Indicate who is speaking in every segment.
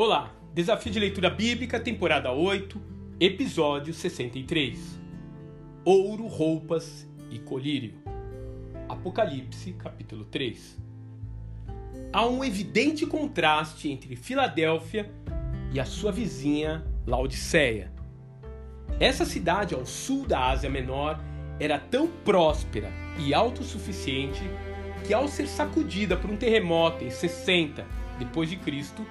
Speaker 1: Olá, Desafio de Leitura Bíblica, temporada 8, episódio 63. Ouro, roupas e colírio. Apocalipse, capítulo 3. Há um evidente contraste entre Filadélfia e a sua vizinha Laodiceia. Essa cidade ao sul da Ásia Menor era tão próspera e autossuficiente que ao ser sacudida por um terremoto em 60 depois de Cristo,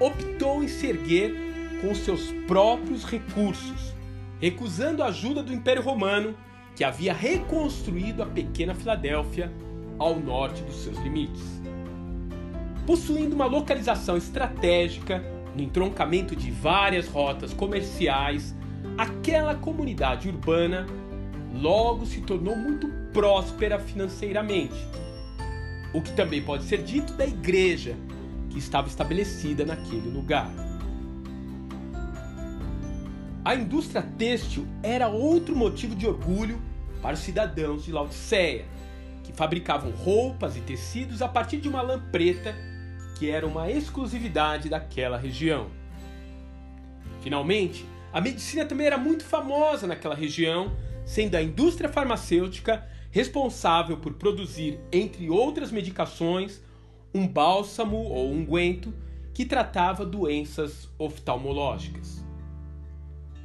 Speaker 1: optou em se erguer com seus próprios recursos, recusando a ajuda do Império Romano, que havia reconstruído a pequena Filadélfia ao norte dos seus limites. Possuindo uma localização estratégica no entroncamento de várias rotas comerciais, aquela comunidade urbana logo se tornou muito próspera financeiramente. O que também pode ser dito da igreja, que estava estabelecida naquele lugar. A indústria têxtil era outro motivo de orgulho para os cidadãos de Laodiceia, que fabricavam roupas e tecidos a partir de uma lã preta que era uma exclusividade daquela região. Finalmente, a medicina também era muito famosa naquela região, sendo a indústria farmacêutica responsável por produzir, entre outras medicações, um bálsamo ou unguento que tratava doenças oftalmológicas.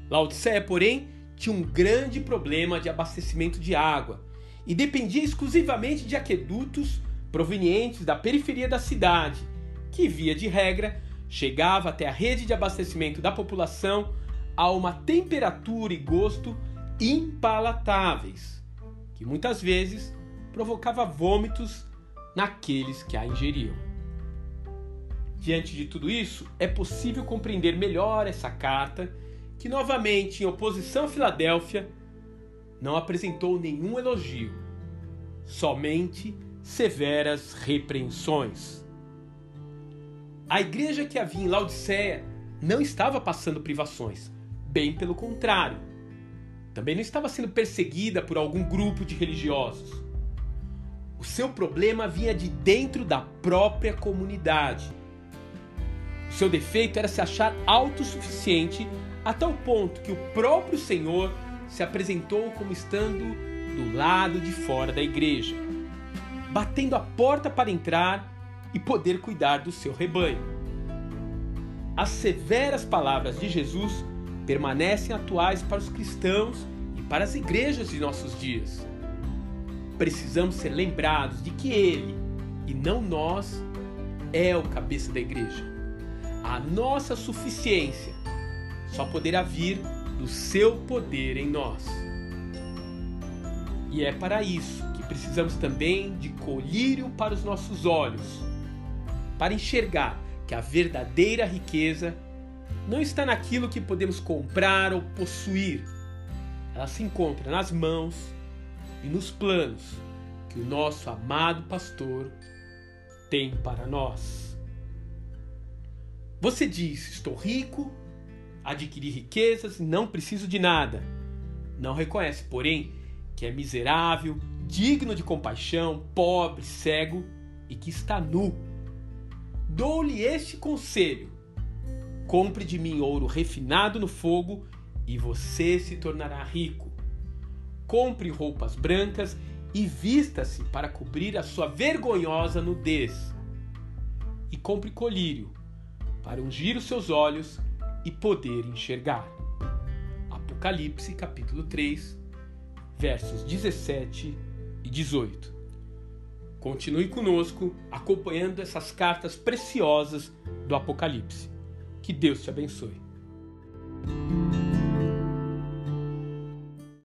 Speaker 1: Laodiceia, porém, tinha um grande problema de abastecimento de água e dependia exclusivamente de aquedutos provenientes da periferia da cidade, que, via de regra, chegava até a rede de abastecimento da população a uma temperatura e gosto impalatáveis, que muitas vezes provocava vômitos naqueles que a ingeriam. Diante de tudo isso, é possível compreender melhor essa carta, que novamente, em oposição a Filadélfia, não apresentou nenhum elogio, somente severas repreensões. A igreja que havia em Laodiceia não estava passando privações, bem pelo contrário. Também não estava sendo perseguida por algum grupo de religiosos. Seu problema vinha de dentro da própria comunidade. O seu defeito era se achar autossuficiente a tal ponto que o próprio Senhor se apresentou como estando do lado de fora da igreja, batendo a porta para entrar e poder cuidar do seu rebanho. As severas palavras de Jesus permanecem atuais para os cristãos e para as igrejas de nossos dias precisamos ser lembrados de que Ele, e não nós, é o cabeça da igreja. A nossa suficiência só poderá vir do seu poder em nós. E é para isso que precisamos também de colírio para os nossos olhos, para enxergar que a verdadeira riqueza não está naquilo que podemos comprar ou possuir. Ela se encontra nas mãos e nos planos que o nosso amado pastor tem para nós. Você diz: Estou rico, adquiri riquezas e não preciso de nada. Não reconhece, porém, que é miserável, digno de compaixão, pobre, cego e que está nu. Dou-lhe este conselho: compre de mim ouro refinado no fogo e você se tornará rico compre roupas brancas e vista-se para cobrir a sua vergonhosa nudez. E compre colírio para ungir os seus olhos e poder enxergar. Apocalipse capítulo 3, versos 17 e 18. Continue conosco acompanhando essas cartas preciosas do Apocalipse. Que Deus te abençoe.